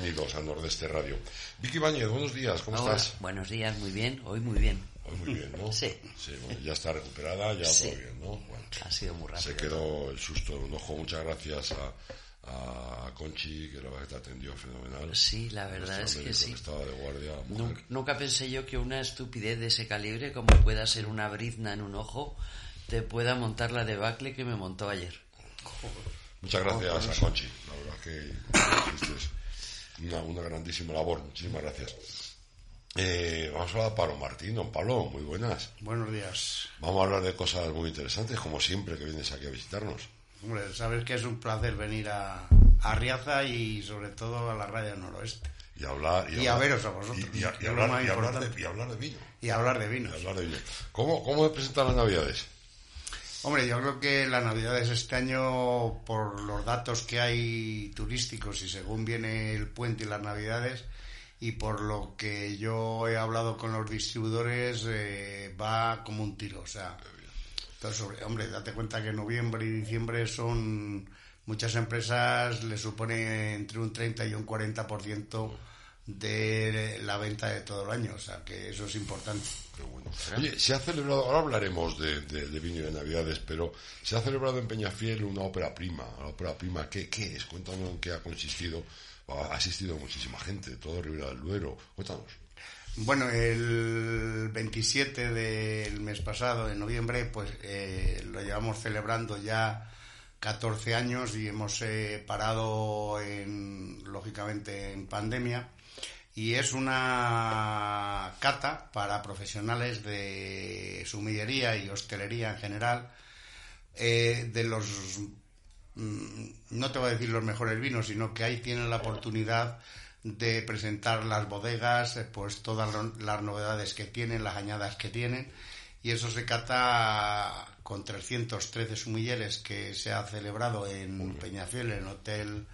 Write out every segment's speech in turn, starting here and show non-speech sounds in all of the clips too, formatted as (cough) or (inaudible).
bienvenidos a Nordeste Radio. Vicky Bañez, buenos días, ¿cómo Hola, estás? Buenos días, muy bien. Hoy muy bien. Hoy muy bien, ¿no? (laughs) Sí. bueno, ya está recuperada, ya Sí. todo bien, ¿no? Bueno, Ha sido muy rápido. se quedó el susto en un ojo. Muchas gracias a, a Conchi, que la verdad que te atendió fenomenal. Sí, la verdad es que sí. estaba de guardia. Nunca, nunca pensé yo que una estupidez de ese calibre, como pueda ser una brizna en un ojo, te pueda montar la debacle que me montó ayer. Muchas gracias a Conchi, la verdad que una, una grandísima labor. Muchísimas gracias. Eh, vamos a hablar de Pablo Martín. Don Pablo, muy buenas. Buenos días. Vamos a hablar de cosas muy interesantes, como siempre que vienes aquí a visitarnos. Hombre, sabes que es un placer venir a, a Riaza y sobre todo a la radio noroeste. Y hablar... Y a hablar- veros a vosotros, Y, y a- hablar, de, y hablar de vino. Y hablar de y vinos. hablar de vino. ¿Cómo, cómo se presentan las navidades? Hombre, yo creo que las navidades este año, por los datos que hay turísticos y según viene el puente y las navidades, y por lo que yo he hablado con los distribuidores, eh, va como un tiro. O sea, entonces, hombre, date cuenta que noviembre y diciembre son muchas empresas le supone entre un 30 y un 40% de la venta de todo el año, o sea que eso es importante. Qué bueno. Oye, se ha celebrado, ahora hablaremos de, de- de vino y de navidades, pero se ha celebrado en Peñafiel una ópera prima. La ópera prima, ¿qué, qué es? Cuéntanos en qué ha consistido. Ha asistido muchísima gente, de todo Ribera del Duero. Cuéntanos. Bueno, el 27 del mes pasado, de noviembre, pues eh, lo llevamos celebrando ya 14 años y hemos eh, parado, en, lógicamente, en pandemia. Y es una cata para profesionales de sumillería y hostelería en general, eh, de los mm, no te voy a decir los mejores vinos, sino que ahí tienen la oportunidad de presentar las bodegas, eh, pues todas las novedades que tienen, las añadas que tienen, y eso se cata con 313 sumilleres que se ha celebrado en Peñafiel, en el Hotel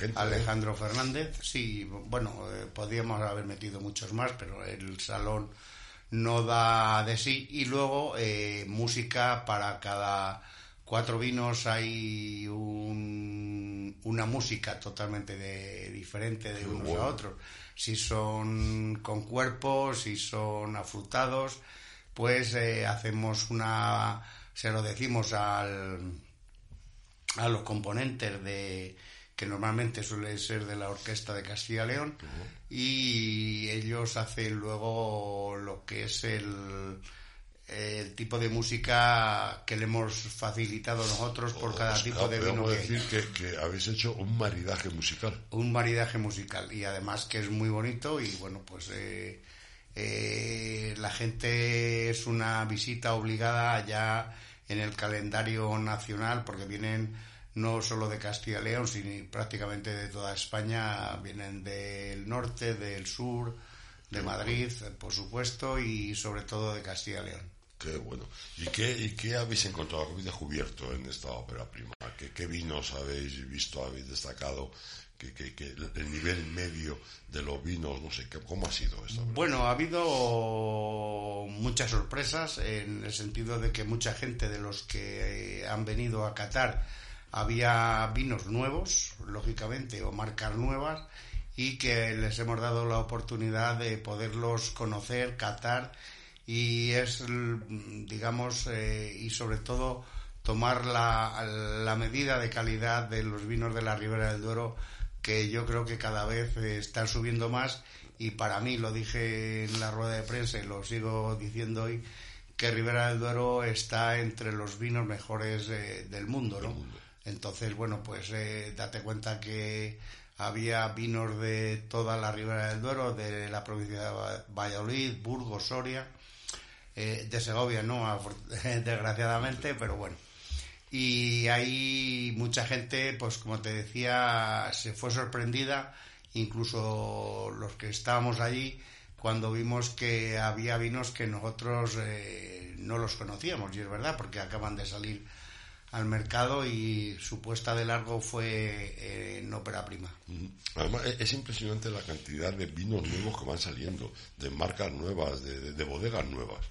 ¿eh? Alejandro Fernández. Sí, bueno, eh, podríamos haber metido muchos más, pero el salón no da de sí. Y luego eh, música para cada cuatro vinos hay un- una música totalmente de- diferente de unos bueno. a otros. Si son con cuerpo, si son afrutados, pues hacemos una, se lo decimos al, a los componentes de que normalmente suele ser de la orquesta de Castilla y León y ellos hacen luego lo que es el, el tipo de música que le hemos facilitado nosotros por cada Os- tipo de vino que decir que, que habéis hecho un maridaje musical. un maridaje musical y además que es muy bonito y bueno pues eh, eh, la gente es una visita obligada ya en el calendario nacional porque vienen no solo de Castilla y León sino prácticamente de toda España vienen del norte del sur de Madrid por supuesto y sobre todo de Castilla y León Qué bueno. ¿Y qué, y qué habéis encontrado? ¿Qué habéis descubierto en esta ópera prima? ¿qué, vinos habéis visto, habéis destacado? Que, que, el nivel medio de los vinos, no sé, ¿cómo ha sido esto? Bueno, ha habido muchas sorpresas en el sentido de que mucha gente de los que han venido a Qatar había vinos nuevos, lógicamente, o marcas nuevas, y que les hemos dado la oportunidad de poderlos conocer, catar y es, digamos, eh, y sobre todo tomar la, la, medida de calidad de los vinos de la Ribera del Duero que yo creo que cada vez están subiendo más y para mí, lo dije en la rueda de prensa y lo sigo diciendo hoy, que Ribera del Duero está entre los vinos mejores eh, del mundo, ¿no? Entonces, bueno, pues eh, date cuenta que había vinos de toda la Ribera del Duero, de la provincia de Valladolid, Burgos, Soria, eh, de Segovia, no, (laughs) desgraciadamente, pero bueno. Y hay mucha gente, pues como te decía, se fue sorprendida, incluso los que estábamos allí, cuando vimos que había vinos que nosotros eh, no los conocíamos, y es verdad, porque acaban de salir al mercado y su puesta de largo fue eh, en ópera prima. Además, e-, es impresionante la cantidad de vinos nuevos que van saliendo, de marcas nuevas, de, bodegas nuevas.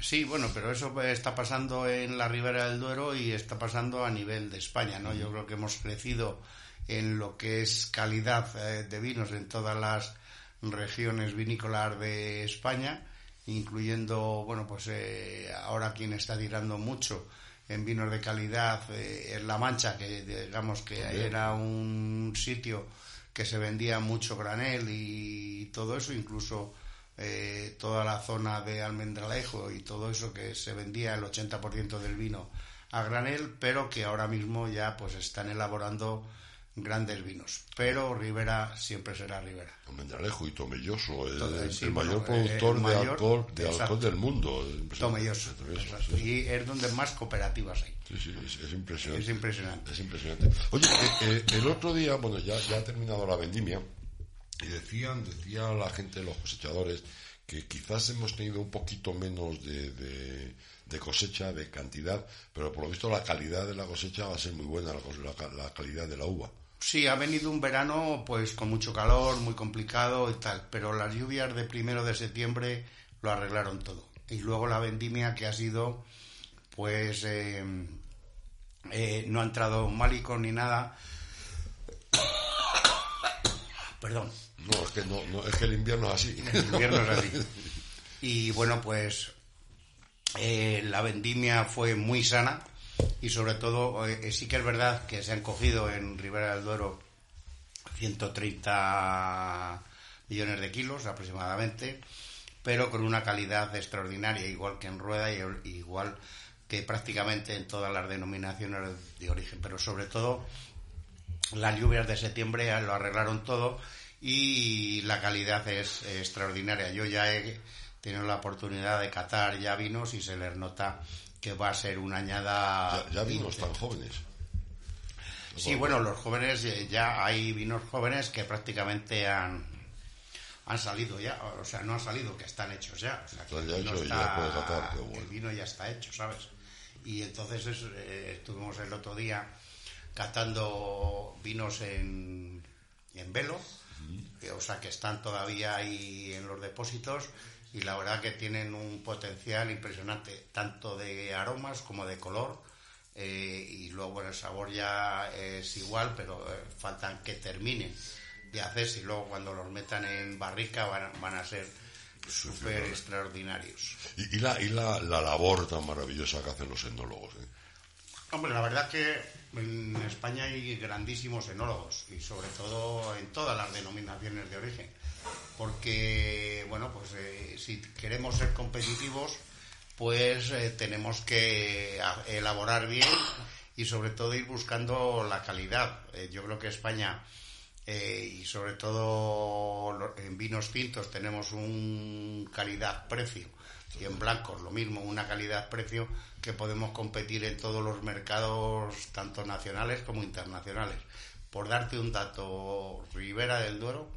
Sí, bueno, pero eso está pasando en la Ribera del Duero y está pasando a nivel de España, ¿no? Yo creo que hemos crecido en lo que es calidad eh, de vinos en todas las regiones vinícolas de España, incluyendo, bueno, pues eh, ahora quien está tirando mucho en vinos de calidad eh, en La Mancha, que digamos que era un sitio que se vendía mucho granel y todo eso, incluso eh, toda la zona de Almendralejo y todo eso que se vendía el 80% del vino a granel, pero que ahora mismo ya pues están elaborando grandes vinos. Pero Rivera siempre será Rivera. Almendralejo y Tomelloso, el, mayor productor de, alcohol, de alcohol del mundo. Tomelloso. Y es donde más cooperativas hay. Sí, sí, es, impresionante. Es impresionante. Es impresionante. Oye, eh, eh, el otro día, bueno, ya, ya ha terminado la vendimia, y decían, decía la gente, los cosechadores, que quizás hemos tenido un poquito menos de, de, cosecha, de cantidad, pero por lo visto la calidad de la cosecha va a ser muy buena, la, la calidad de la uva. Sí, ha venido un verano pues con mucho calor, muy complicado y tal, pero las lluvias de primero de septiembre lo arreglaron todo. Y luego la vendimia que ha sido, pues eh, eh, no ha entrado málico ni nada. (coughs) Perdón. No, es que, no, es que el invierno es así. El invierno es así. (laughs) Y bueno, pues eh, la vendimia fue muy sana y sobre todo eh, sí que es verdad que se han cogido en Ribera del Duero 130 millones de kilos aproximadamente, pero con una calidad extraordinaria, igual que en Rueda y igual que prácticamente en todas las denominaciones de origen, pero sobre todo las lluvias de septiembre lo arreglaron todo y la calidad es extraordinaria. Yo ya he tenido la oportunidad de catar ya vinos y se les nota que va a ser una añada... Ya, vinos tan jóvenes. Sí, bueno, los jóvenes, eh, ya hay vinos jóvenes que prácticamente han, han salido ya, o sea, no han salido, que están hechos ya. O sea, ya hecho, ya El vino ya está hecho, ¿sabes? Y entonces eh, estuvimos el otro día catando vinos en, en velo, o sea, que están todavía ahí en los depósitos y la verdad que tienen un potencial impresionante, tanto de aromas como de color. Eh, y luego el sabor ya es igual, pero eh, faltan que terminen de hacerse y luego cuando los metan en barrica van, a ser súper extraordinarios. ¿Y, la, y la, labor tan maravillosa que hacen los enólogos? Eh? Hombre, la verdad que en España hay grandísimos enólogos y sobre todo en todas las denominaciones de origen porque, bueno, pues eh, si queremos ser competitivos, pues eh, tenemos que elaborar bien y sobre todo ir buscando la calidad. Eh, yo creo que España y sobre todo en vinos tintos tenemos un calidad-precio y en blancos lo mismo, una calidad-precio que podemos competir en todos los mercados, tanto nacionales como internacionales. Por darte un dato, Ribera del Duero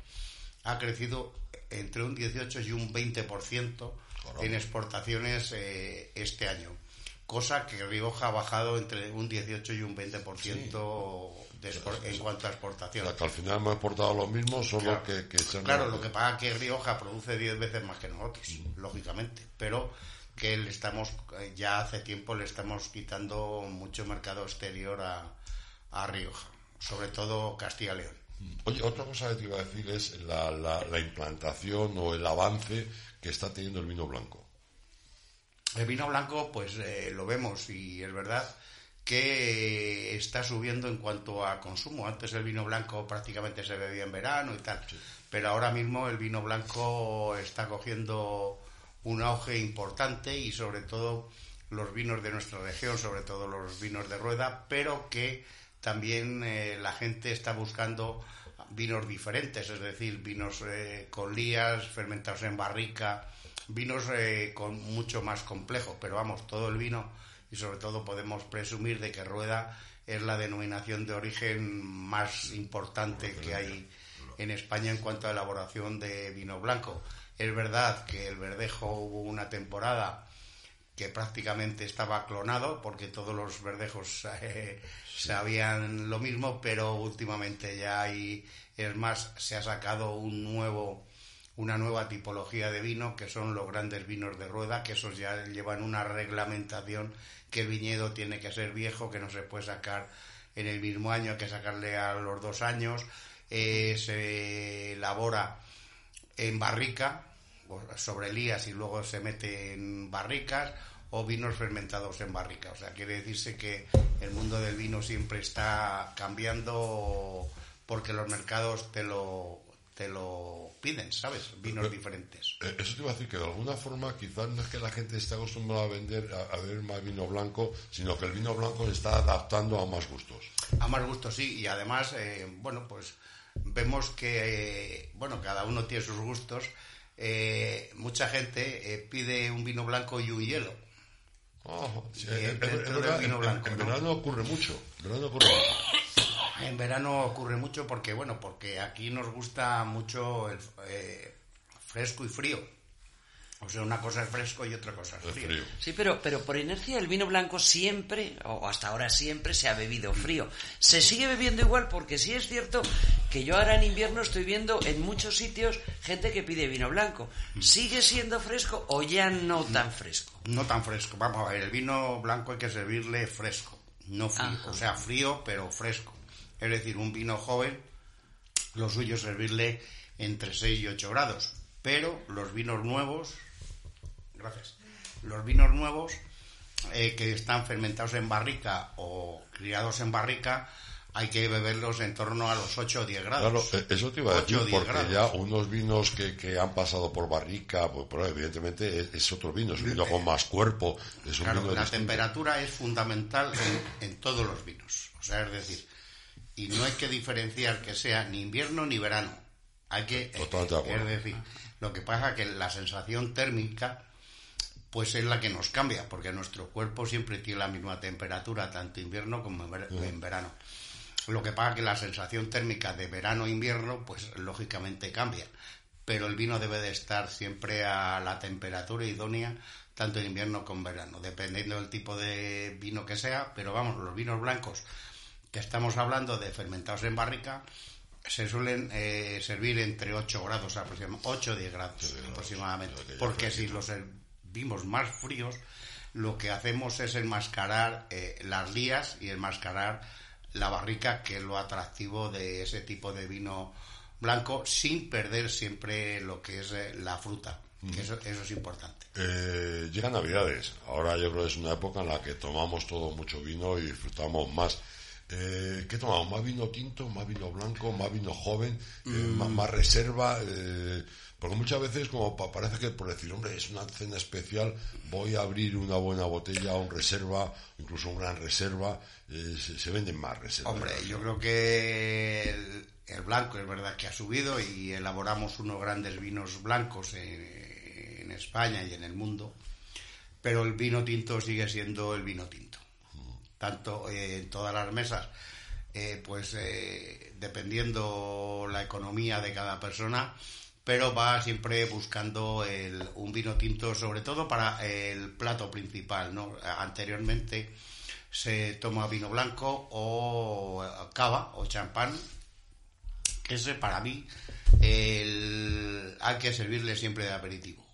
ha crecido entre un 18 y un 20% en exportaciones eh, este año. cosa que Rioja ha bajado entre un 18 y un 20% de en cuanto a exportación. O sea, que al final hemos exportado lo mismo, solo que, que se Claro, lo que pasa que Rioja produce 10 veces más que nosotros, lógicamente, pero que le estamos, ya hace tiempo le estamos quitando mucho mercado exterior a, a Rioja, sobre todo Castilla y León. Oye, otra cosa que te iba a decir es la, la, la implantación o el avance que está teniendo el vino blanco. El vino blanco, pues eh, lo vemos y es verdad que está subiendo en cuanto a consumo. Antes el vino blanco prácticamente se bebía en verano y tal, pero ahora mismo el vino blanco está cogiendo un auge importante y sobre todo los vinos de nuestra región, sobre todo los vinos de rueda, pero que también eh, la gente está buscando vinos diferentes, es decir, vinos eh, con lías, fermentados en barrica, vinos eh, con mucho más complejo, pero vamos, todo el vino y sobre todo podemos presumir de que Rueda es la denominación de origen más importante que hay en España en cuanto a elaboración de vino blanco. Es verdad que el verdejo hubo una temporada que prácticamente estaba clonado porque todos los verdejos (laughs) eh, sabían lo mismo, pero últimamente ya hay, es más, se ha sacado un nuevo una nueva tipología de vino que son los grandes vinos de rueda, que esos ya llevan una reglamentación que el viñedo tiene que ser viejo, que no se puede sacar en el mismo año, hay que sacarle a los dos años, eh, se elabora en barrica, sobre lías y luego se mete en barricas, o vinos fermentados en barrica. O sea, quiere decirse que el mundo del vino siempre está cambiando porque los mercados te lo, te lo piden, ¿sabes? Vinos diferentes. Eh, eso te iba a decir que de alguna forma quizás no es que la gente esté acostumbrada a vender, a, ver más vino blanco, sino que el vino blanco se está adaptando a más gustos. A más gustos, sí, y además, eh, bueno, pues vemos que, eh, bueno, cada uno tiene sus gustos. Mucha gente pide un vino blanco y un hielo. Oh, en, verano ocurre mucho. En verano ocurre mucho. En verano ocurre mucho porque, bueno, porque aquí nos gusta mucho el eh, fresco y frío. O sea, una cosa es fresco y otra cosa es frío. Sí, pero, pero por inercia el vino blanco siempre, o hasta ahora siempre, se ha bebido frío. Se sigue bebiendo igual porque sí es cierto que yo ahora en invierno estoy viendo en muchos sitios gente que pide vino blanco. ¿Sigue siendo fresco o ya no tan fresco? No tan fresco. Vamos a ver, el vino blanco hay que servirle fresco, no frío. O sea, frío pero fresco. Es decir, un vino joven, lo suyo es servirle entre 6 y 8 grados. Pero los vinos nuevos, gracias, los vinos nuevos eh, que están fermentados en barrica o criados en barrica, hay que beberlos en torno a los 8 o 10 grados. Claro, e-, eso te iba a decir, porque ya unos vinos que, que, han pasado por barrica, pues, pero evidentemente es, otro vino, es un vino con más cuerpo. Es claro, la temperatura es fundamental en, en, todos los vinos. O sea, es decir, y no hay que diferenciar que sea ni invierno ni verano. Hay que, es decir, lo que pasa que la sensación térmica pues es la que nos cambia, porque nuestro cuerpo siempre tiene la misma temperatura, tanto invierno como en verano. Lo que pasa que la sensación térmica de verano e invierno, pues lógicamente cambia. Pero el vino debe de estar siempre a la temperatura idónea, tanto en invierno como en verano, dependiendo del tipo de vino que sea. Pero vamos, los vinos blancos que estamos hablando de fermentados en barrica, se suelen eh, servir entre 8 grados aproximadamente, 8 o 10 grados aproximadamente. Porque si los servimos más fríos, lo que hacemos es enmascarar eh, las lías y enmascarar la barrica, que es lo atractivo de ese tipo de vino blanco, sin perder siempre lo que es eh, la fruta. Que eso, eso, es importante. llegan Navidades. Ahora yo creo que es una época en la que tomamos todo mucho vino y disfrutamos más. Eh, ¿Qué tomamos? ¿Más vino tinto, más vino blanco, más vino joven, eh, mm. más, reserva? Porque muchas veces como parece que por decir, hombre, es una cena especial, voy a abrir una buena botella, un reserva, incluso una gran reserva, eh, se, venden más reservas. Hombre, yo creo que el, blanco es verdad que ha subido y elaboramos unos grandes vinos blancos en España y en el mundo, pero el vino tinto sigue siendo el vino tinto tanto eh, en todas las mesas, eh, pues dependiendo la economía de cada persona, pero va siempre buscando un vino tinto, sobre todo para el plato principal. Anteriormente se toma vino blanco o cava o champán. Ese para mí hay que servirle siempre de aperitivo.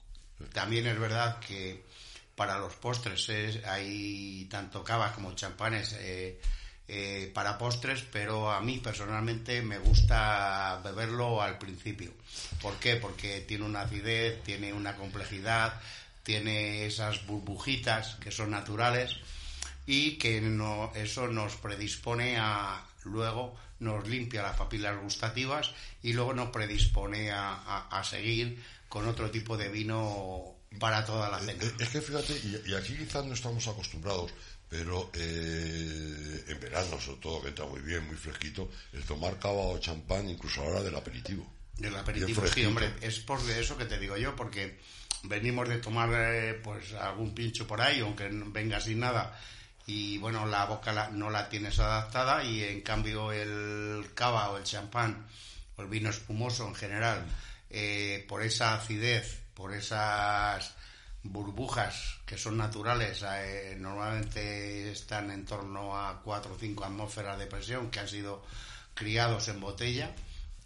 También es verdad que para los postres hay tanto cavas como champanes eh, eh, para postres, pero a mí personalmente me gusta beberlo al principio. ¿Por qué? Porque tiene una acidez, tiene una complejidad, tiene esas burbujitas que son naturales y que no, eso nos predispone a luego nos limpia las papilas gustativas y luego nos predispone a, seguir con otro tipo de vino para toda la cena. Es que fíjate, y, aquí quizás no estamos acostumbrados, pero eh, en verano, sobre todo, que está muy bien, muy fresquito, el tomar cava o champán, incluso a la hora del aperitivo. Del aperitivo, sí, hombre, es por eso que te digo yo, porque venimos de tomar eh, pues algún pincho por ahí, aunque venga sin nada, y bueno, la boca no la tienes adaptada y en cambio el cava o el champán o el vino espumoso en general, eh, por esa acidez, por esas burbujas que son naturales, eh, normalmente están en torno a 4 o 5 atmósferas de presión que han sido criados en botella,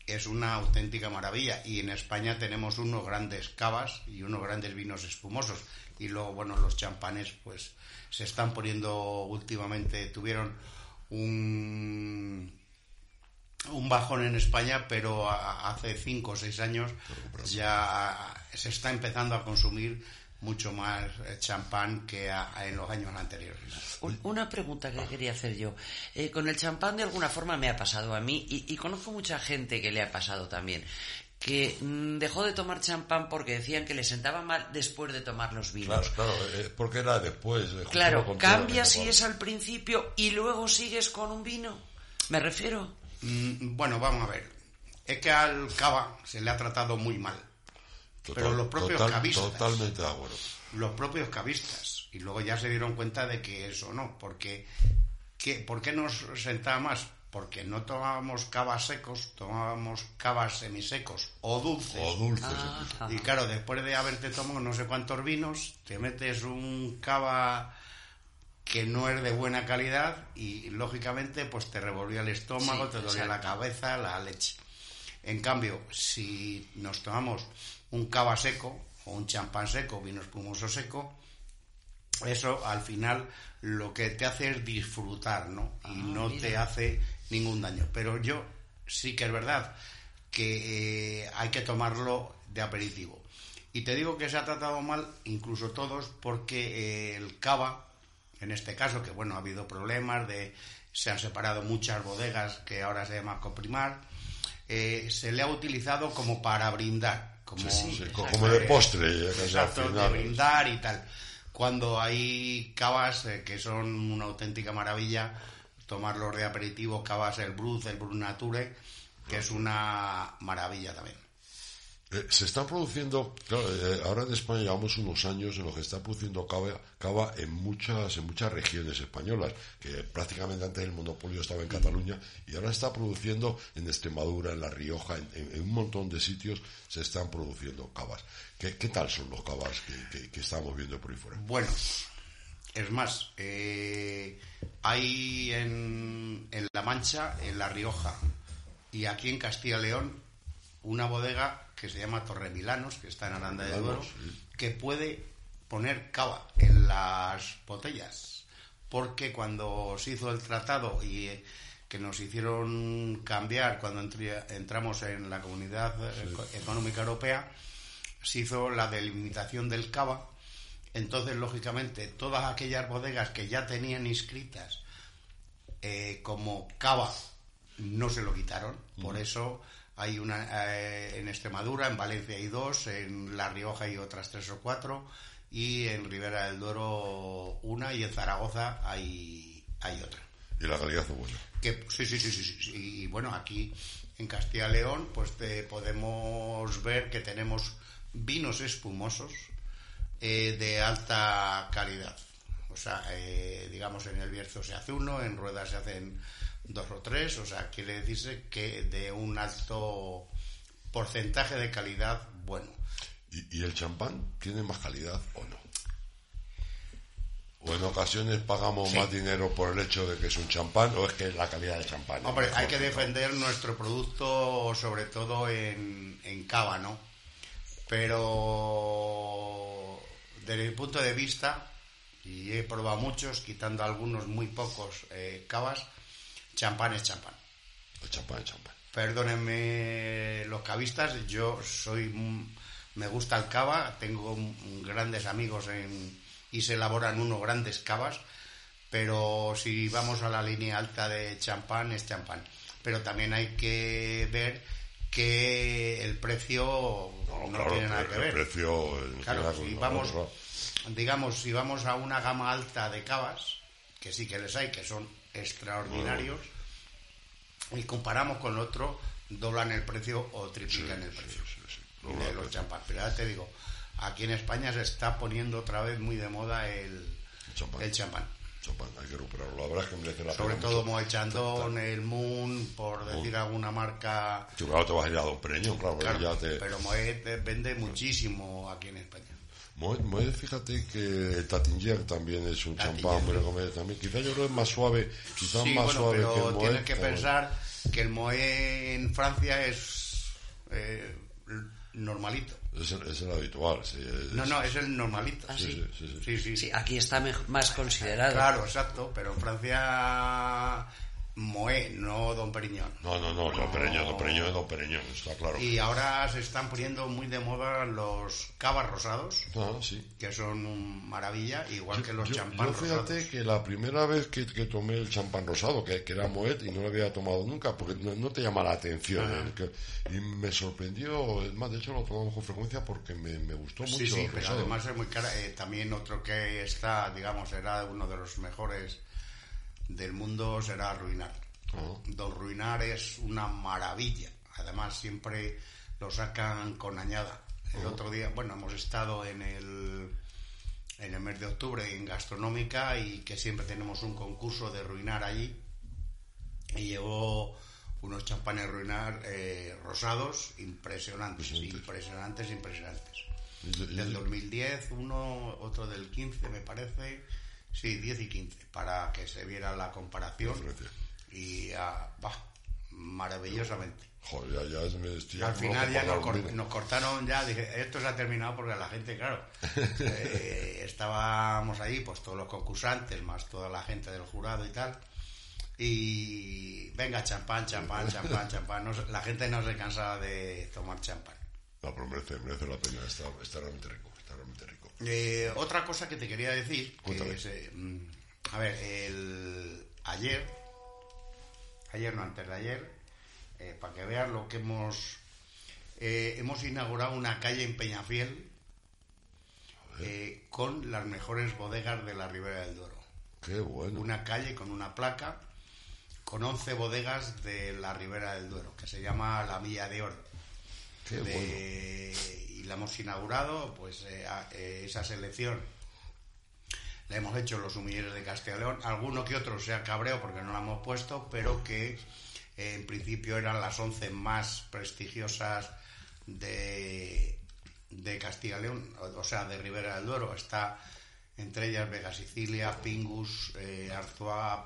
es una auténtica maravilla. Y en España tenemos unos grandes cavas y unos grandes vinos espumosos. Y luego, bueno, los champanes, pues se están poniendo últimamente, tuvieron un, un bajón en España, pero hace cinco o seis años ya se está empezando a consumir mucho más eh, champán que en los años anteriores. Una pregunta que quería hacer yo. Eh, con el champán de alguna forma me ha pasado a mí y, conozco mucha gente que le ha pasado también que mm, dejó de tomar champán porque decían que le sentaba mal después de tomar los vinos. Claro, claro, eh, porque era después. claro, cambia si es al principio y luego sigues con un vino. ¿Me refiero? Mm, bueno, vamos a ver. Es que al cava se le ha tratado muy mal. pero los propios cavistas. Totalmente de acuerdo. Los propios cavistas. Y luego ya se dieron cuenta de que eso no. Porque, ¿qué, ¿Por qué nos sentaba más? porque no tomábamos cavas secos, tomábamos cavas semisecos o dulces. O dulces. y claro, después de haberte tomado no sé cuántos vinos, te metes un cava que no es de buena calidad y lógicamente pues te revolvía el estómago, te dolía la cabeza, la leche. En cambio, si nos tomamos un cava seco o un champán seco, vino espumoso seco, eso al final lo que te hace es disfrutar, ¿no? Y ah, no te hace ningún daño. Pero yo sí que es verdad que eh, hay que tomarlo de aperitivo. Y te digo que se ha tratado mal, incluso todos, porque eh, el cava, en este caso, que bueno, ha habido problemas de se han separado muchas bodegas que ahora se llama coprimar, eh, se le ha utilizado como para brindar, como, como de postre, exacto, de brindar y tal. Cuando hay cavas que son una auténtica maravilla, tomarlos de aperitivo, cavas el Bruz, el Brut Nature, que es una maravilla también. Eh, se está produciendo, eh, ahora en España llevamos unos años en los que está produciendo cava, cava, en muchas en muchas regiones españolas, que prácticamente antes el monopolio estaba en Cataluña y ahora está produciendo en Extremadura, en La Rioja, en, un montón de sitios se están produciendo cavas. ¿Qué, tal son los cavas que, estamos viendo por ahí fuera? Bueno, es más, eh, hay en, La Mancha, en La Rioja y aquí en Castilla León una bodega que se llama Torremilanos, que está en Aranda de Duero, que puede poner cava en las botellas. Porque cuando se hizo el tratado y eh, que nos hicieron cambiar cuando entramos en la Comunidad Económica Europea, se hizo la delimitación del cava entonces, lógicamente, todas aquellas bodegas que ya tenían inscritas eh, como cava no se lo quitaron. Por eso hay una eh, en Extremadura, en Valencia hay dos, en La Rioja hay otras tres o cuatro, y en Ribera del Duero una, y en Zaragoza hay, hay otra. Y la calidad es buena. Que, sí, sí, sí, sí, sí, Y bueno, aquí en Castilla y León, pues podemos ver que tenemos vinos espumosos eh, de alta calidad. O sea, eh, digamos, en el Bierzo se hace uno, en Ruedas se hacen dos o tres, o sea, quiere decirse que de un alto porcentaje de calidad bueno. ¿Y, y el champán tiene más calidad o no? ¿O en ocasiones pagamos Sí. más dinero por el hecho de que es un champán o es que la calidad del champán? es Hombre, hay que defender nuestro producto, sobre todo en, en cava, ¿no? Pero desde mi punto de vista, y he probado muchos, quitando algunos muy pocos eh, cavas, champán es champán. El champán, el champán. Perdónenme los cavistas, yo soy me gusta el cava, tengo grandes amigos en, y se elaboran unos grandes cavas, pero si vamos a la línea alta de champán es champán. Pero también hay que ver que el precio no, claro, tiene nada el- que el ver. precio, el- Claro, si no, vamos, digamos, si vamos a una gama alta de cavas, que sí que les hay, que son extraordinarios, y comparamos con otro, doblan el precio o triplican el precio de los champán. Pero ya te digo, aquí en España se está poniendo otra vez muy de moda el, El champán. el champán. Champán, hay que recuperarlo. La verdad es que merece la Sobre pena todo. Moet Chandon, el Moon, por decir alguna marca. Claro, te vas a ir a Don Pereño, claro, Claro, ya te... Pero Moet eh, vende muchísimo aquí en España. Moet, fíjate que el Tattinger también es un champán muy recomendable también. Quizá yo creo que es más suave, quizás Sí, más bueno, suave pero que el Moet. tienes que pero- pensar que el Moe en Francia es eh, normalito. Es, el- es el habitual, sí. es- No, no, es el normalito. Ah, Sí, sí. sí, sí, sí. Sí, sí. Sí, aquí está más considerado. Claro, exacto, pero en Francia Moe, no Don Periñón. No, no, no, Don Pereño, Don Pereño es Don Pereño, está claro. Y ahora se están poniendo muy de moda los cavas rosados, Ah, sí. que son un maravilla, igual que los yo, champán yo fíjate rosados. que la primera vez que, que tomé el champán rosado, que, que era Moet, y no lo había tomado nunca, porque no, no te llama la atención. ¿eh? Que- y me sorprendió, es más, de hecho lo tomamos con frecuencia porque me, me gustó mucho Sí, sí, el pero rosado. además es muy cara. Eh, también otro que está, digamos, será uno de los mejores del mundo, será Ruinar. Ah, Don Ruinar es una maravilla. Además, siempre lo sacan con añada. El otro día, bueno, hemos estado en el, en el mes de octubre en Gastronómica y que siempre tenemos un concurso de Ruinar allí. Y llegó unos champanes Ruinar eh, rosados impresionantes, impresionantes, impresionantes. y- Del 2010, uno, otro del 15, me parece. Sí, 10 y 15, para que se viera la comparación. Y, ah, bah, maravillosamente. Joder, ya, ya me estoy Al final ya nos, cor- cortaron ya, dije, esto se ha terminado porque la gente, claro, (laughs) eh, estábamos ahí, pues todos los concursantes, más toda la gente del jurado y tal, y venga, champán, champán, (laughs) champán, champán, la gente no se cansaba de tomar champán. No, pero merece, merece la pena, está, está realmente rico, está realmente rico. Eh, otra cosa que te quería decir, que es, eh, mm, a ver, el, ayer, ayer no, antes de ayer, eh, para que veas lo que hemos, eh, hemos inaugurado una calle en Peñafiel eh, con las mejores bodegas de la Ribera del Duero. Qué bueno. Una calle con una placa con 11 bodegas de la Ribera del Duero, que se llama La Milla de Oro Qué de- y la hemos inaugurado, pues eh, eh, esa selección la hemos hecho los humilleros de Castilla y León, alguno que otro se ha cabreado porque no la hemos puesto, pero que eh, en principio eran las 11 más prestigiosas de, de Castilla y León, o, sea, de Ribera del Duero. Está entre ellas Vega Sicilia, Pingus, eh,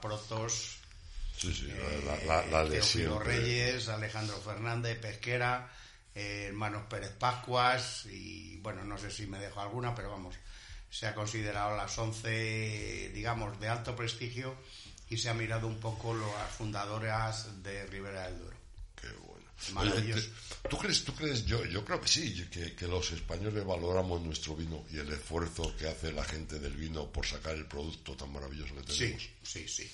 Protos, Sí, sí, la, la, la de Teófilo siempre. Reyes, Alejandro Fernández, Pesquera, eh, hermanos Pérez Pascuas y bueno, no sé si me dejo alguna, pero vamos, se ha considerado las 11, digamos, de alto prestigio y se ha mirado un poco las fundadoras de Ribera del Duero. Qué bueno. Maravilloso. Oye, ¿Tú crees, tú crees, yo, yo creo que sí, que, que los españoles valoramos nuestro vino y el esfuerzo que hace la gente del vino por sacar el producto tan maravilloso que Sí, tenemos? sí, sí.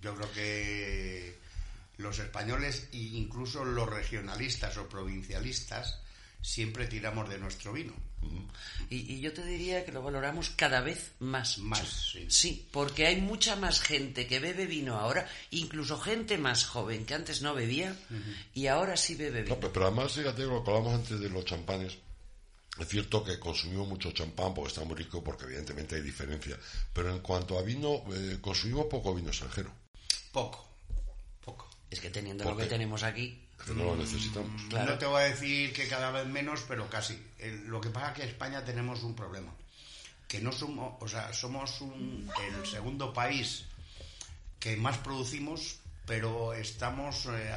Yo creo que los españoles e incluso los regionalistas o provincialistas siempre tiramos de nuestro vino. Y, y yo te diría que lo valoramos cada vez más. Más, sí. Sí, porque hay mucha más gente que bebe vino ahora, incluso gente más joven que antes no bebía y ahora sí bebe vino. No, pe- pero además, fíjate lo que hablamos antes de los champanes. Es cierto que consumimos mucho champán porque está muy rico, porque evidentemente hay diferencia. Pero en cuanto a vino, eh, consumimos poco vino extranjero. Poco. Es que teniendo ¿Por lo que tenemos aquí, no lo necesitamos. No te voy a decir que cada vez menos, pero casi. El- lo que pasa es que en España tenemos un problema. Que no somos, o sea, somos un- el segundo país que más producimos, pero estamos eh,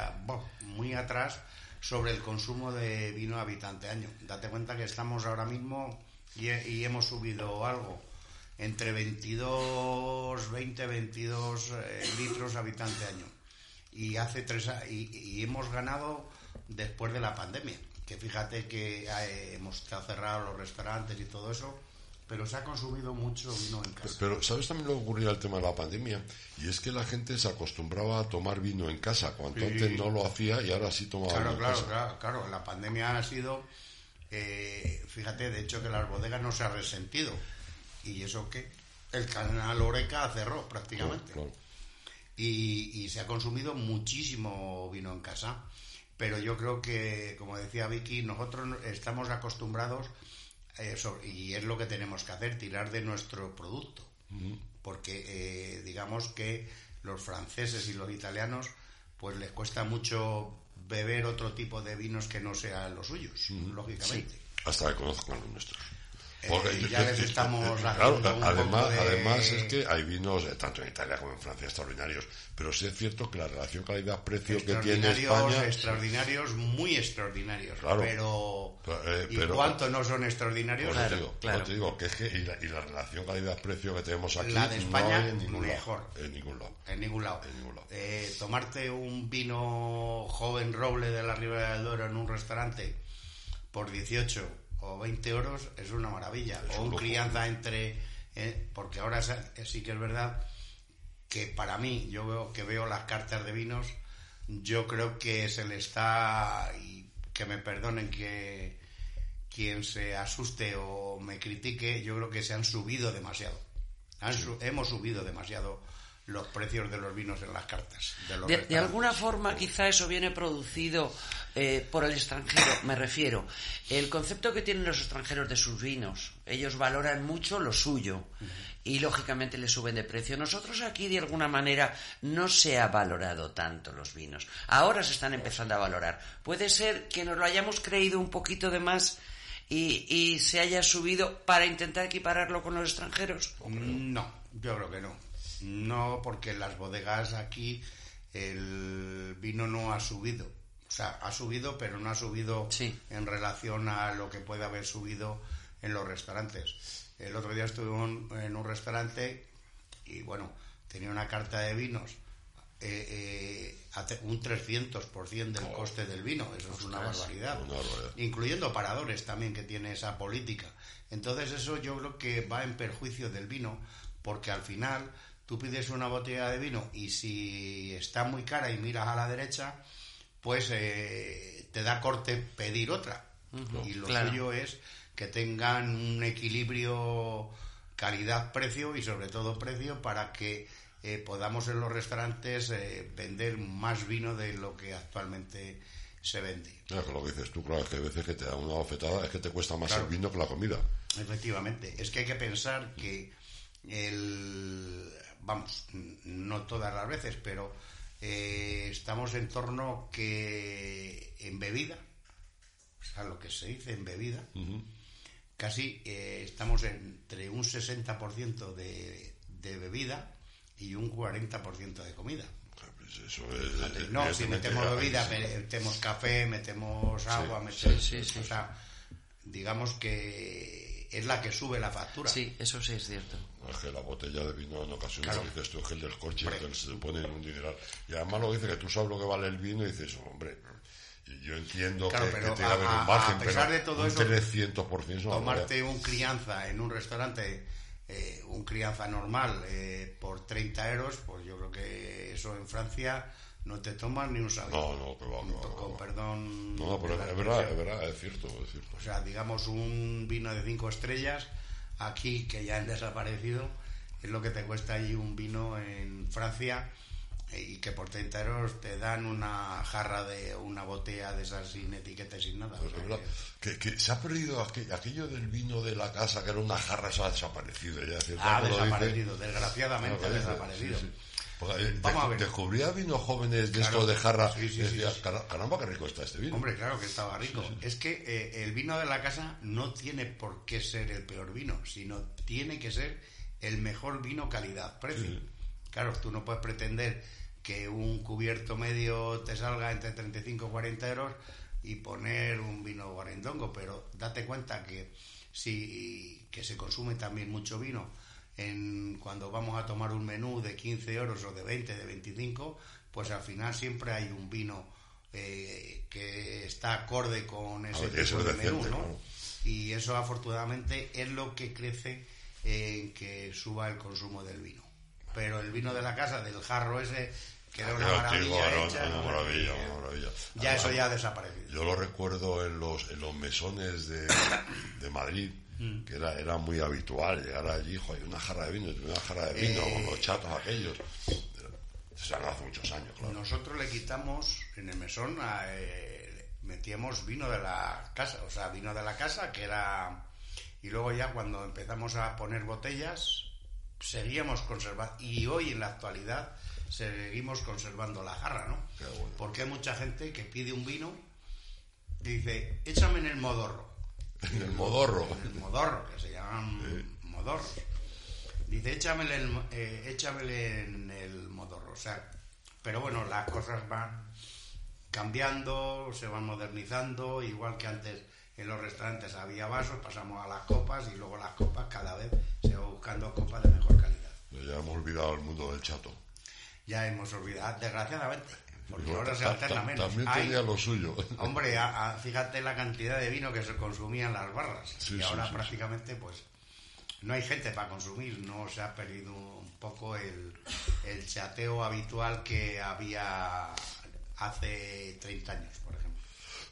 muy atrás sobre el consumo de vino habitante año. Date cuenta que estamos ahora mismo y hemos subido algo entre 22, 20, 22 eh, litros habitante año. Y hace tres y, y hemos ganado después de la pandemia. Que fíjate que eh, hemos estado cerrados los restaurantes y todo eso, pero se ha consumido mucho vino en casa. Pero, ¿sabes también lo que ocurría el tema de la pandemia? Y es que la gente se acostumbraba a tomar vino en casa, cuando Sí. antes no lo hacía y ahora sí tomaba Claro, vino en claro, casa. claro, claro. La pandemia ha sido, eh, fíjate, de hecho que las bodegas no se han resentido. ¿Y eso qué? El canal Oreca cerró prácticamente. Claro, claro. Y, y se ha consumido muchísimo vino en casa. Pero yo creo que, como decía Vicky, nosotros no- estamos acostumbrados, eh, sobre- y es lo que tenemos que hacer, tirar de nuestro producto. Porque eh, digamos que los franceses y los italianos, pues les cuesta mucho beber otro tipo de vinos que no sean los suyos, lógicamente. Hasta que conozco a los nuestros. Eh, ya les estamos claro, un además, poco de- además es que hay vinos, eh, tanto en Italia como en Francia, extraordinarios. Pero sí es cierto que la relación calidad-precio que tiene España... extraordinarios, muy extraordinarios. Claro. Pero, Pero, eh, ¿y pero- cuánto no son extraordinarios? Pues Claro, te digo, claro. te digo que es que y la, y la relación calidad-precio que tenemos aquí La de España, no hay en ningún mejor. lado. En ningún lado. En ningún lado. En ningún lado. Eh, tomarte un vino joven roble de la Ribera del Duero en un restaurante por 18 o 20 euros es una maravilla. Es o un crianza entre... eh, porque ahora sa- sí que es verdad que para mí, yo veo que veo las cartas de vinos, yo creo que se le está... Y que me perdonen que quien se asuste o me critique, yo creo que se han subido demasiado. Han hemos subido demasiado los precios de los vinos en las cartas. De, los De, alguna forma quizá eso viene producido eh, por el extranjero, me refiero. El concepto que tienen los extranjeros de sus vinos, ellos valoran mucho lo suyo y lógicamente le suben de precio. Nosotros aquí de alguna manera no se ha valorado tanto los vinos. Ahora se están empezando a valorar. Puede ser que nos lo hayamos creído un poquito de más y, y se haya subido para intentar equipararlo con los extranjeros. No, yo creo que no. No, porque las bodegas aquí el vino no ha subido. O sea, ha subido, pero no ha subido Sí. en relación a lo que puede haber subido en los restaurantes. El otro día estuve en un- en un restaurante y, bueno, tenía una carta de vinos eh, eh, un 300% del coste del vino. Eso es una barbaridad. una barbaridad. Incluyendo paradores también que tiene esa política. Entonces eso yo creo que va en perjuicio del vino porque al final tú pides una botella de vino y si está muy cara y miras a la derecha, pues eh, te da corte pedir otra. y lo claro. suyo es que tengan un equilibrio calidad-precio y sobre todo precio para que eh, podamos en los restaurantes eh, vender más vino de lo que actualmente se vende. Claro, que lo que dices tú, claro, es que hay veces que te da una bofetada, es que te cuesta más Claro. el vino que la comida. Efectivamente, es que hay que pensar que el vamos, no todas las veces, pero eh, estamos en torno que en bebida, o sea, lo que se dice en bebida, casi eh, estamos entre un 60% de, de bebida y un 40% de comida. Pues eso es, No, si metemos bebida, metemos café, metemos agua, sí, metemos... sí, sí. O sea, digamos que es la que sube la factura. Sí, eso sí es cierto. Es que la botella de vino en ocasiones Claro. dices tú es que el del coche que se pone en un dineral. Y además lo dice que tú sabes lo que vale el vino y dices, hombre, y yo entiendo Claro, que, que tiene que a- haber un margen, a pesar pero de todo un eso, 300% es una Tomarte un crianza en un restaurante, eh, un crianza normal, eh, por 30 euros, pues yo creo que eso en Francia no te tomas ni un sabio. No, no, que va, que va, que Con va. perdón. No, no, pero es verdad, es verdad, es cierto, es cierto. O sea, digamos un vino de cinco estrellas, aquí que ya han desaparecido, es lo que te cuesta allí un vino en Francia eh, y que por 30 euros te dan una jarra de una botella de esas sin etiqueta y sin nada. O Pues sea que- que, que se ha perdido aquello, aquello del vino de la casa, que era una jarra, eso ha desaparecido. Ya, ha desaparecido, desgraciadamente ha desaparecido. sí, sí. Eh, Vamos a ver. Descubría vinos jóvenes de Claro. esto de jarra. Sí, sí, y decía, sí, sí. "Cara- caramba, qué rico está este vino. Hombre, claro que estaba rico. Es que eh, el vino de la casa no tiene por qué ser el peor vino, sino tiene que ser el mejor vino calidad-precio. Claro, tú no puedes pretender que un cubierto medio te salga entre 35 y 40 euros y poner un vino guarendongo, pero date cuenta que si que se consume también mucho vino en cuando vamos a tomar un menú de 15 euros o de 20, de 25, pues al final siempre hay un vino eh, que está acorde con ese ver, que eso tipo de menú, ¿no? claro. Y eso afortunadamente es lo que crece en que suba el consumo del vino. Pero el vino de la casa, del jarro ese, que era una Era maravilla, hecha, maravilla, una maravilla. ya Además, eso ya ha desaparecido. Yo lo recuerdo en los, en los mesones de, (coughs) de Madrid, Mm. que era, era muy habitual llegar allí, joder, una jarra de vino, una jarra de vino, Eh. con los chatos aquellos. O sea, hace muchos años, claro. Nosotros le quitamos en el mesón, a, eh, metíamos vino de la casa, o sea, vino de la casa que era... Y luego ya cuando empezamos a poner botellas, seguíamos conservando, y hoy en la actualidad seguimos conservando la jarra, ¿no? Bueno. Porque hay mucha gente que pide un vino y dice, échame en el modorro. En (laughs) el modorro. En el modorro, que se llaman modorros. Dice, échamele, el, eh, échamele en el modorro. O sea, pero bueno, las cosas van cambiando, se van modernizando, igual que antes en los restaurantes había vasos, pasamos a las copas y luego las copas cada vez se va buscando copas de mejor calidad. Ya hemos olvidado el mundo del chato. Ya hemos olvidado, desgraciadamente, porque ahora se alterna menos. También Hay- tenía lo suyo. Hombre, a- a- fíjate la cantidad de vino que se consumía en las barras. Sí, y sí, ahora sí, prácticamente, pues, no hay gente para consumir. No se ha perdido un poco el, el chateo habitual que había hace 30 años, por ejemplo.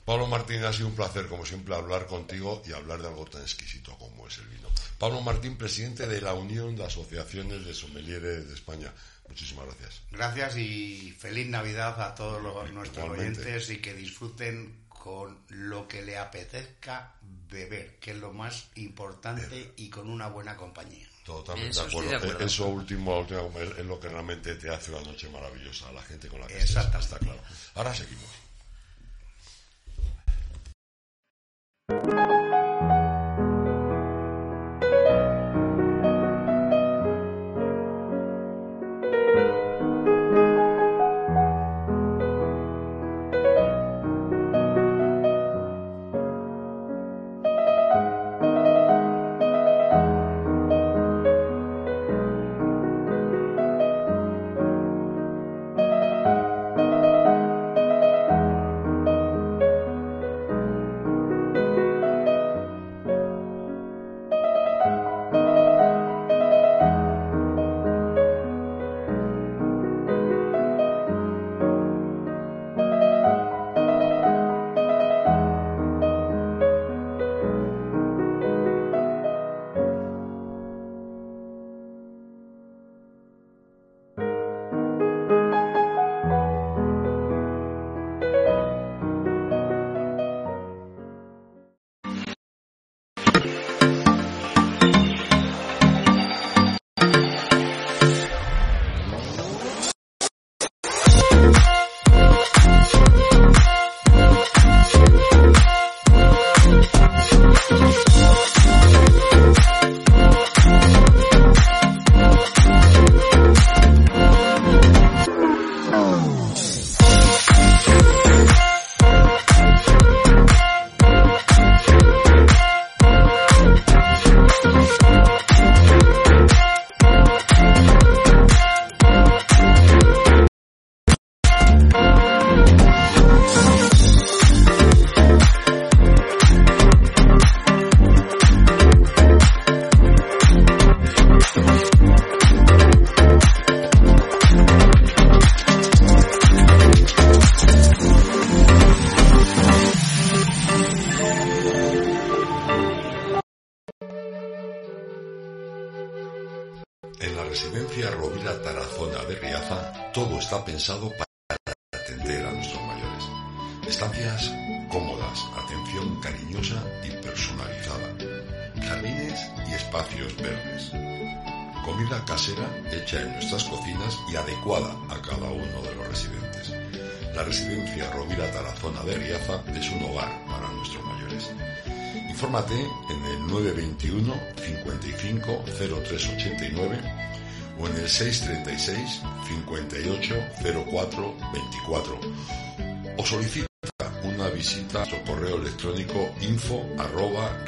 Pablo Martín, ha sido un placer, como siempre, hablar contigo y hablar de algo tan exquisito como es el vino. Pablo Martín, presidente de la Unión de Asociaciones de Sommeliers de España. Muchísimas gracias. Gracias y feliz Navidad a todos los, nuestros Igualmente. oyentes y que disfruten con lo que le apetezca beber, que es lo más importante y con una buena compañía. Totalmente Eso de acuerdo. de acuerdo. Eso último, es es lo que realmente te hace una noche maravillosa a la gente con la que Exacto. está claro. Ahora seguimos. Pensado para atender a nuestros mayores. Estancias cómodas, atención cariñosa y personalizada. Jardines y espacios verdes. Comida casera hecha en nuestras cocinas y adecuada a cada uno de los residentes. La residencia Rovira Tarazona de Riaza es un hogar para nuestros mayores. Infórmate en el 921 55 0389 o en el 636 58 04 24 o solicita una visita a nuestro correo electrónico info arroba.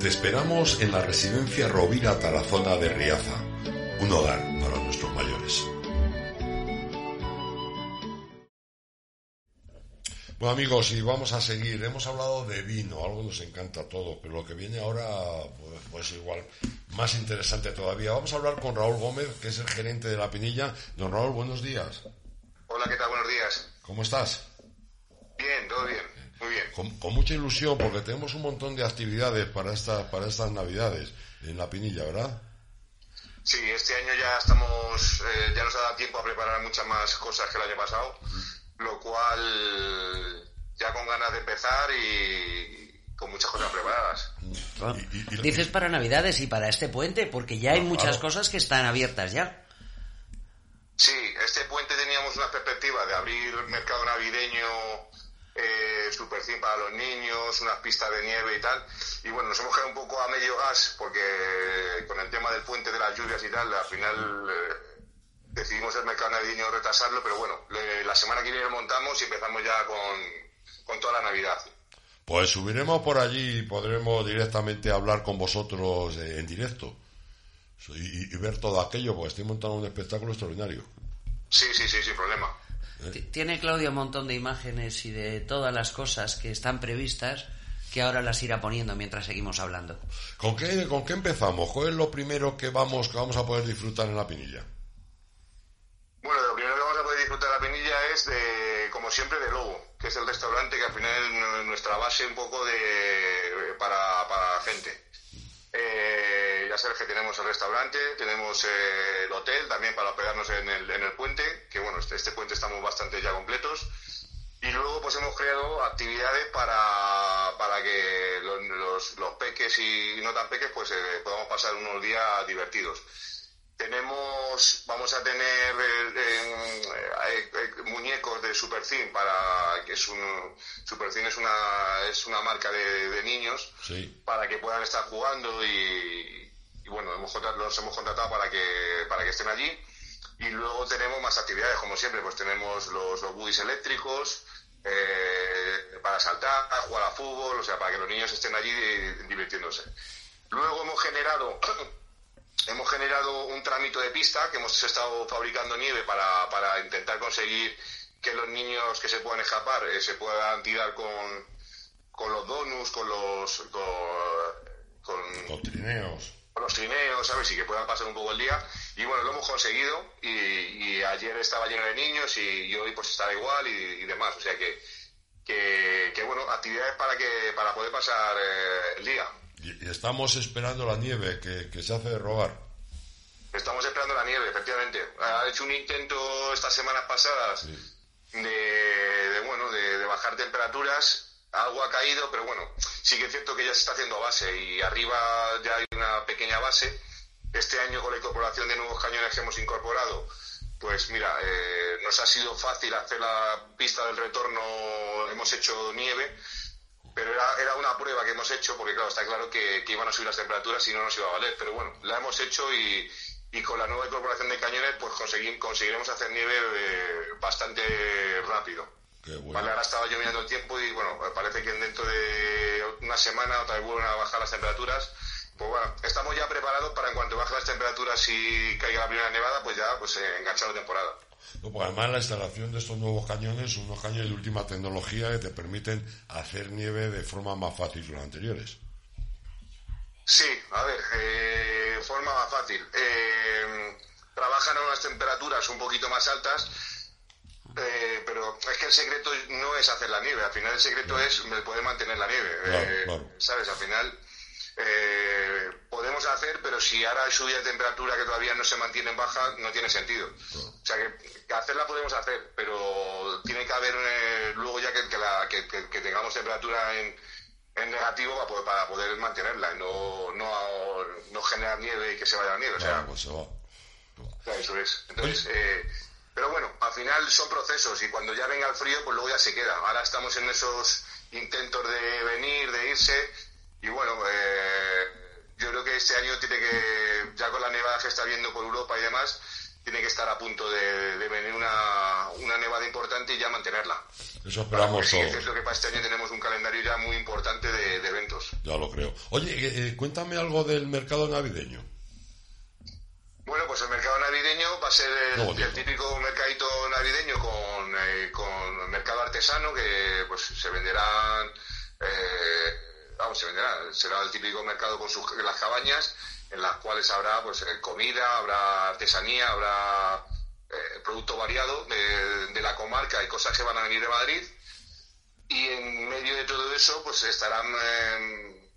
Te esperamos en la residencia Rovira Tarazona de Riaza, un hogar para nuestros mayores. Bueno amigos, y vamos a seguir. Hemos hablado de vino, algo nos encanta a todos, pero lo que viene ahora, pues, pues igual, más interesante todavía. Vamos a hablar con Raúl Gómez, que es el gerente de La Pinilla. Don Raúl, buenos días. Hola, ¿qué tal? Buenos días. ¿Cómo estás? Bien, todo bien, muy bien. Con, mucha ilusión, porque tenemos un montón de actividades para, esta, para estas Navidades en La Pinilla, ¿verdad? Sí, este año ya estamos, eh, ya nos ha dado tiempo a preparar muchas más cosas que el año pasado lo cual ya con ganas de empezar y con muchas cosas preparadas. Dices para Navidades y para este puente, porque ya hay muchas cosas que están abiertas ya. Sí, este puente teníamos una perspectiva de abrir mercado navideño eh, super para los niños, unas pistas de nieve y tal. Y bueno, nos hemos quedado un poco a medio gas porque con el tema del puente de las lluvias y tal, al final eh, decidimos el mercado navideño retrasarlo, pero bueno, la semana que viene montamos y empezamos ya con, toda la Navidad. Pues subiremos por allí y podremos directamente hablar con vosotros en directo y, ver todo aquello, porque estoy montando un espectáculo extraordinario. Sí, sí, sí, sin problema. Eh. Tiene Claudia un montón de imágenes y de todas las cosas que están previstas que ahora las irá poniendo mientras seguimos hablando. ¿Con qué, con qué empezamos? ¿Cuál es lo primero que vamos, que vamos a poder disfrutar en la pinilla? Bueno, lo primero que vamos a poder disfrutar de la pinilla es, de, como siempre, de Lobo, que es el restaurante que al final es nuestra base un poco de para, para gente. Eh, ya sabes que tenemos el restaurante, tenemos eh, el hotel también para hospedarnos en el, en el puente, que bueno, este, este puente estamos bastante ya completos. Y luego pues hemos creado actividades para, para que los, los, peques y no tan peques pues eh, podamos pasar unos días divertidos tenemos, vamos a tener eh, eh, eh, muñecos de Supercin para que es un Supercin es una es una marca de, niños para que puedan estar jugando y, bueno hemos los hemos contratado para que para que estén allí y luego tenemos más actividades como siempre pues tenemos los, los buddies eléctricos para saltar, jugar a fútbol, o sea, para que los niños estén allí divirtiéndose. Luego hemos generado (clears throat) hemos generado un trámite de pista que hemos estado fabricando nieve para, para intentar conseguir que los niños que se puedan escapar eh, se puedan tirar con, con los donuts, con los con, con, trineos. Con los trineos, ¿sabes? Y que puedan pasar un poco el día. Y bueno, lo hemos conseguido y, ayer estaba lleno de niños y, hoy pues estará igual y, demás. O sea que, que, bueno, actividades para que para poder pasar eh, el día. Y, estamos esperando la nieve que, se hace de robar. Estamos esperando la nieve, efectivamente. Ha hecho un intento estas semanas pasadas de, bueno, de, bajar temperaturas. Algo ha caído, pero bueno, sí que es cierto que ya se está haciendo base y arriba ya hay una pequeña base. Este año con la incorporación de nuevos cañones que hemos incorporado, pues mira, eh, nos ha sido fácil hacer la pista del retorno, hemos hecho nieve, pero era, era una prueba que hemos hecho, porque claro, está claro que, iban a subir las temperaturas y no nos iba a valer, pero bueno, la hemos hecho y, y con la nueva incorporación de cañones, pues conseguiremos hacer nieve eh, bastante rápido. Vale, ahora estaba lloviendo el tiempo y bueno, parece que dentro de una semana otra vez vuelven a bajar las temperaturas. Pues bueno, estamos ya preparados para en cuanto bajen las temperaturas y caiga la primera nevada, pues ya pues eh, enganchar la temporada. No, además la instalación de estos nuevos cañones son unos cañones de última tecnología que te permiten hacer nieve de forma más fácil que los anteriores. Sí, a ver, eh, forma más fácil. Eh, trabajan a unas temperaturas un poquito más altas, eh, pero es que el secreto no es hacer la nieve, al final el secreto es poder mantener la nieve. ¿Sabes? Al final podemos hacer, pero si ahora hay subida de temperatura que todavía no se mantiene en baja, no tiene sentido. O sea, que, hacerla podemos hacer, pero tiene que haber eh, luego ya que, que, tengamos temperatura en, en negativo para poder, para poder mantenerla y no, no, no generar nieve y que se vaya la nieve. O sea, pues Eso es. Entonces, eh, pero bueno, al final son procesos y cuando ya venga el frío, pues luego ya se queda. Ahora estamos en esos intentos de venir, de irse y bueno, eh, yo creo que este año tiene que, ya con la nevada que está viendo por Europa y demás, tiene que estar a punto de, venir una, una, nevada importante y ya mantenerla. Eso esperamos todos. Es lo que para este año tenemos un calendario ya muy importante de, eventos. Ya lo creo. Oye, eh, eh, cuéntame algo del mercado navideño. Bueno, pues el mercado navideño va a ser el, típico mercadito navideño con, eh, con el mercado artesano que pues se venderán vamos, se venderá, será el típico mercado con sus, las cabañas, en las cuales habrá pues eh, comida, habrá artesanía, habrá eh, producto variado de, la comarca y cosas que van a venir de Madrid. Y en medio de todo eso, pues estarán, eh,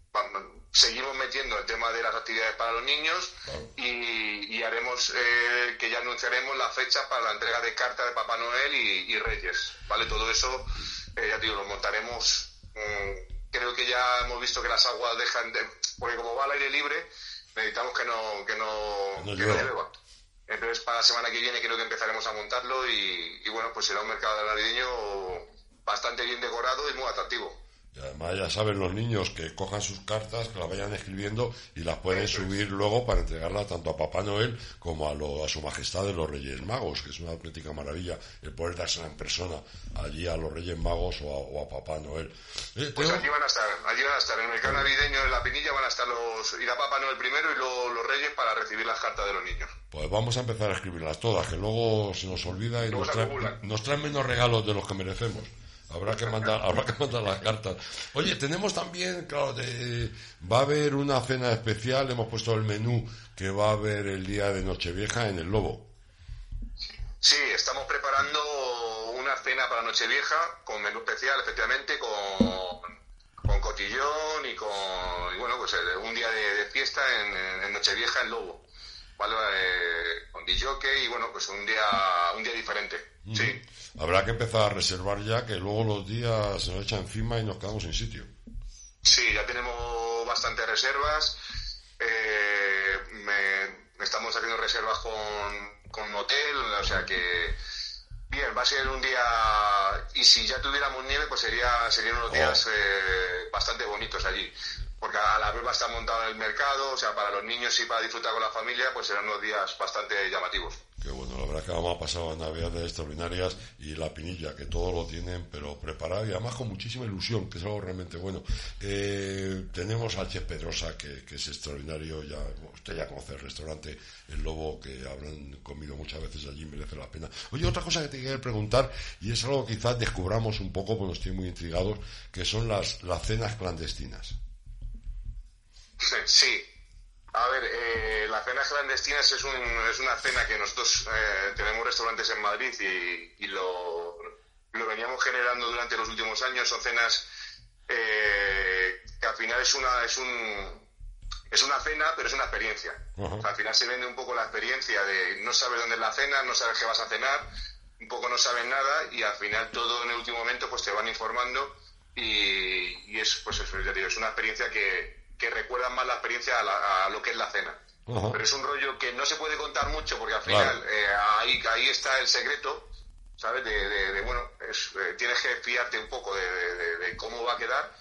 seguimos metiendo el tema de las actividades para los niños y, haremos, que ya anunciaremos la fecha para la entrega de cartas de Papá Noel y, Reyes, ¿vale? Todo eso, ya digo, lo montaremos mm, creo que ya hemos visto que las aguas dejan de... Porque como va al aire libre, necesitamos que no, que no, que llueva. Entonces, para la semana que viene creo que empezaremos a montarlo y, y bueno, pues será un mercado navideño bastante bien decorado y muy atractivo. Y además ya saben los niños que cojan sus cartas, que las vayan escribiendo y las pueden subir luego para entregarla tanto a Papá Noel como a, lo, a su majestad de los Reyes Magos, que es una auténtica maravilla el poder dársela en persona allí a los Reyes Magos o a, Papá Noel. Eh, pues allí van a estar, allí van a estar, en el mercado navideño en la Pinilla van a estar los, irá Papá Noel primero y luego los Reyes para recibir las cartas de los niños. Pues vamos a empezar a escribirlas todas, que luego se nos olvida y nos, nos traen menos regalos de los que merecemos. Habrá que mandar, (laughs) habrá que mandar las cartas. Oye, tenemos también, claro, va a haber una cena especial, hemos puesto el menú que va a haber el día de Nochevieja en el Lobo. Sí, estamos preparando una cena para Nochevieja con menú especial, efectivamente, con, con cotillón y con, y bueno, pues eh, un día de, fiesta en, Nochevieja en Lobo. ¿Vale? Eh, con DJ y bueno, pues un día, un día diferente. Sí. Habrá que empezar a reservar ya, que luego los días se nos echan encima y nos quedamos sin sitio. Sí, ya tenemos bastantes reservas. Eh, me, estamos haciendo reservas con, con hotel, o sea que bien, va a ser un día y si ya tuviéramos nieve, pues sería serían unos días oh. eh, bastante bonitos allí porque a la vez va a montado en el mercado, o sea, para los niños y para disfrutar con la familia, pues serán unos días bastante llamativos. Qué bueno, la verdad que vamos a pasar navidades extraordinarias y la pinilla, que todo lo tienen, pero preparado y además con muchísima ilusión, que es algo realmente bueno. Eh, tenemos al Chef Pedrosa, que, es extraordinario, ya usted ya conoce el restaurante El Lobo, que habrán comido muchas veces allí, merece la pena. Oye, otra cosa que te quería preguntar, y es algo que quizás descubramos un poco, porque estoy muy intrigados, que son las, las cenas clandestinas. Sí. A ver, eh, las cenas clandestinas es, un, es una cena que nosotros eh, tenemos restaurantes en Madrid y, lo, lo, veníamos generando durante los últimos años. Son cenas eh, que al final es una, es un, es una cena, pero es una experiencia. al final se vende un poco la experiencia de no sabes dónde es la cena, no sabes qué vas a cenar, un poco no sabes nada y al final todo en el último momento pues te van informando y, y es pues eso, es una experiencia que, que recuerdan más la experiencia a, lo que es la cena. Pero es un rollo que no se puede contar mucho porque al final eh, ahí, ahí está el secreto, ¿sabes? De, bueno, eh, tienes que fiarte un poco de, cómo va a quedar,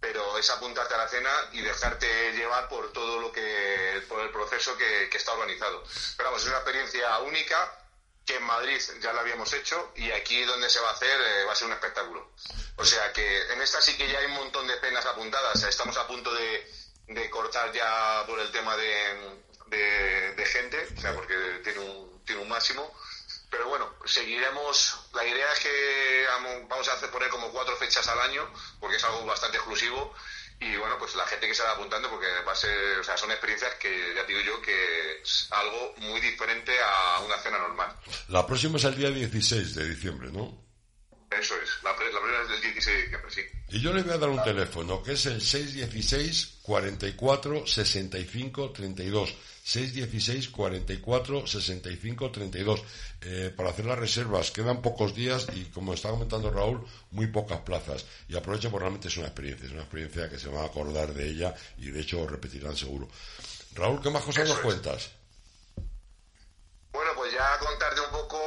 pero es apuntarte a la cena y dejarte llevar por todo lo que, por el proceso que, está organizado. Pero vamos, es una experiencia única que en Madrid ya la habíamos hecho y aquí donde se va a hacer eh, va a ser un espectáculo. O sea que en esta sí que ya hay un montón de penas apuntadas, estamos a punto de de cortar ya por el tema de, de, gente, o sea, porque tiene un, tiene un máximo. Pero bueno, seguiremos. La idea es que vamos a hacer poner como cuatro fechas al año, porque es algo bastante exclusivo. Y bueno, pues la gente que se va apuntando, porque va a ser, o sea, son experiencias que ya digo yo que es algo muy diferente a una cena normal. La próxima es el día 16 de diciembre, ¿no? Eso es, la, la primera es del 16 de diciembre, sí. Y yo les voy a dar un teléfono, que es el 616 44 65 32. 616 44 65 32. Eh, para hacer las reservas quedan pocos días y, como está comentando Raúl, muy pocas plazas. Y aprovechen porque realmente es una experiencia, es una experiencia que se van a acordar de ella y de hecho repetirán seguro. Raúl, ¿qué más cosas nos es. cuentas? Bueno, pues ya contarte un poco,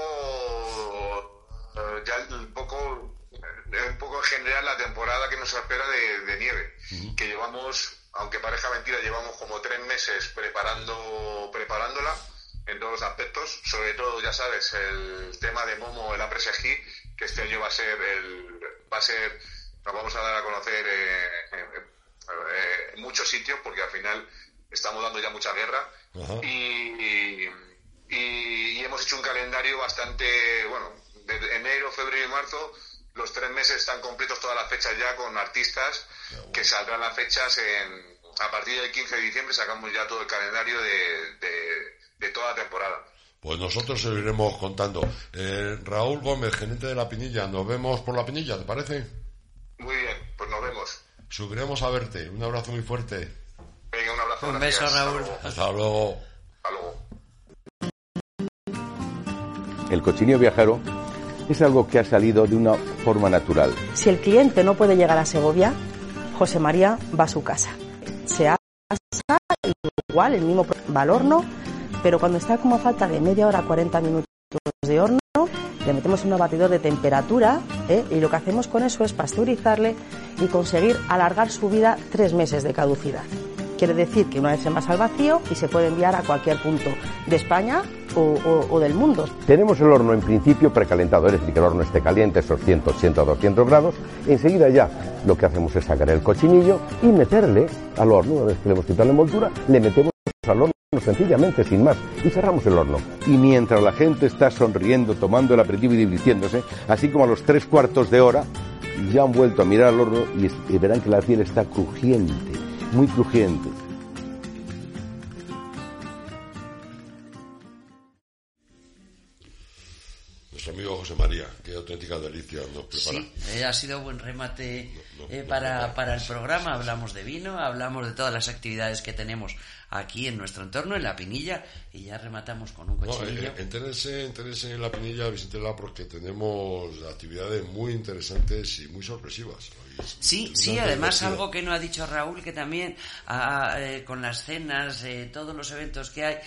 ya un poco, eh, un poco en general la temporada que nos espera de, de nieve, que llevamos, aunque parezca mentira, llevamos como tres meses preparando, preparándola en todos los aspectos, sobre todo, ya sabes, el tema de Momo, el Apres que este año va a ser el, va a ser, nos vamos a dar a conocer eh, eh, eh, en muchos sitios, porque al final estamos dando ya mucha guerra. Y- y hemos hecho un calendario bastante, bueno, de enero, febrero y marzo, los tres meses están completos todas las fechas ya con artistas que saldrán las fechas en, a partir del 15 de diciembre sacamos ya todo el calendario de, de- de toda la temporada. Pues nosotros se lo iremos contando. Eh, Raúl Gómez, gerente de La Pinilla, nos vemos por La Pinilla, ¿te parece? Muy bien, pues nos vemos. Subiremos a verte. Un abrazo muy fuerte. Venga, un abrazo. Un gracias. beso, Raúl. Hasta luego. Hasta luego. Hasta luego. El cochinillo viajero es algo que ha salido de una forma natural. Si el cliente no puede llegar a Segovia, José María va a su casa. Se asa igual, el mismo va al horno, pero cuando está como a falta de media hora, 40 minutos de horno, le metemos un batidor de temperatura ¿eh? y lo que hacemos con eso es pasteurizarle y conseguir alargar su vida tres meses de caducidad. Quiere decir que una vez se envasa al vacío y se puede enviar a cualquier punto de España o, del mundo. Tenemos el horno en principio precalentado, es decir, que el horno esté caliente, esos 180 o 200 grados. Enseguida ya lo que hacemos es sacar el cochinillo y meterle al horno. Una vez que le hemos quitado la envoltura, le metemos al horno sencillamente, sin más, y cerramos el horno. Y mientras la gente está sonriendo, tomando el aperitivo y divirtiéndose, así como a los tres cuartos de hora, ya han vuelto a mirar al horno y, y verán que la piel está crujiente, muy crujiente. Nuestro amigo José María, qué auténtica delicia nos prepara. Sí, eh, ha sido buen remate No, no, eh, no, para, no, para el programa. Hablamos de vino, hablamos de todas las actividades que tenemos aquí en nuestro entorno, en la Pinilla, y ya rematamos con un No, cochinillo. eh, entérense, entérense en la Pinilla, visítenla porque tenemos actividades muy interesantes y muy sorpresivas. Sí, sí, una además algo que no ha dicho Raúl, que también ah, eh, con las cenas, eh, todos los eventos que hay,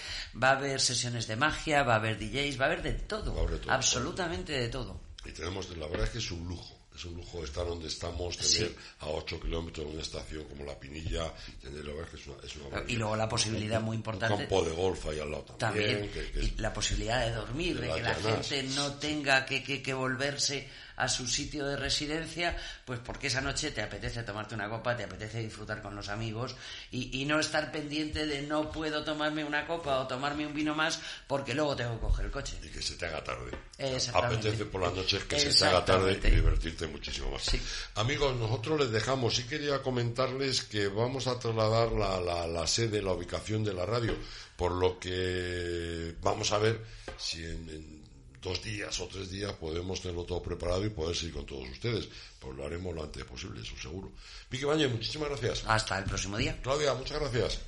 va a haber sesiones de magia, va a haber DJs, va a haber de todo, Va a haber de todo, absolutamente de todo. Y tenemos, la verdad es que es un lujo. Es un lujo estar donde estamos, tener Sí. a 8 kilómetros de una estación como la Pinilla, tener, la verdad es que es una, es una maravilla. Y luego la posibilidad muy importante- Un campo de golf ahí al lado también. También que- que y la posibilidad de dormir, de que la llanas. gente no tenga que- que volverse a su sitio de residencia, pues porque esa noche te apetece tomarte una copa, te apetece disfrutar con los amigos y, y no estar pendiente de no puedo tomarme una copa o tomarme un vino más porque luego tengo que coger el coche. y que se te haga tarde. Exactamente. Apetece por las noches que se te haga tarde y divertirte muchísimo más. Sí. Amigos, nosotros les dejamos. Sí quería comentarles que vamos a trasladar la, la, la sede, la ubicación de la radio, por lo que vamos a ver si en, en dos días o tres días podemos tenerlo todo preparado y poder seguir con todos ustedes. Pues lo haremos lo antes posible, eso seguro. Vicky Bañez, muchísimas gracias. Hasta el próximo día. Claudia, muchas gracias.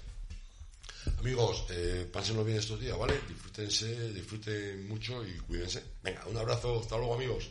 Amigos, eh, pásenlo bien estos días, ¿vale? Disfrútense, disfruten mucho y cuídense. Venga, un abrazo, hasta luego amigos.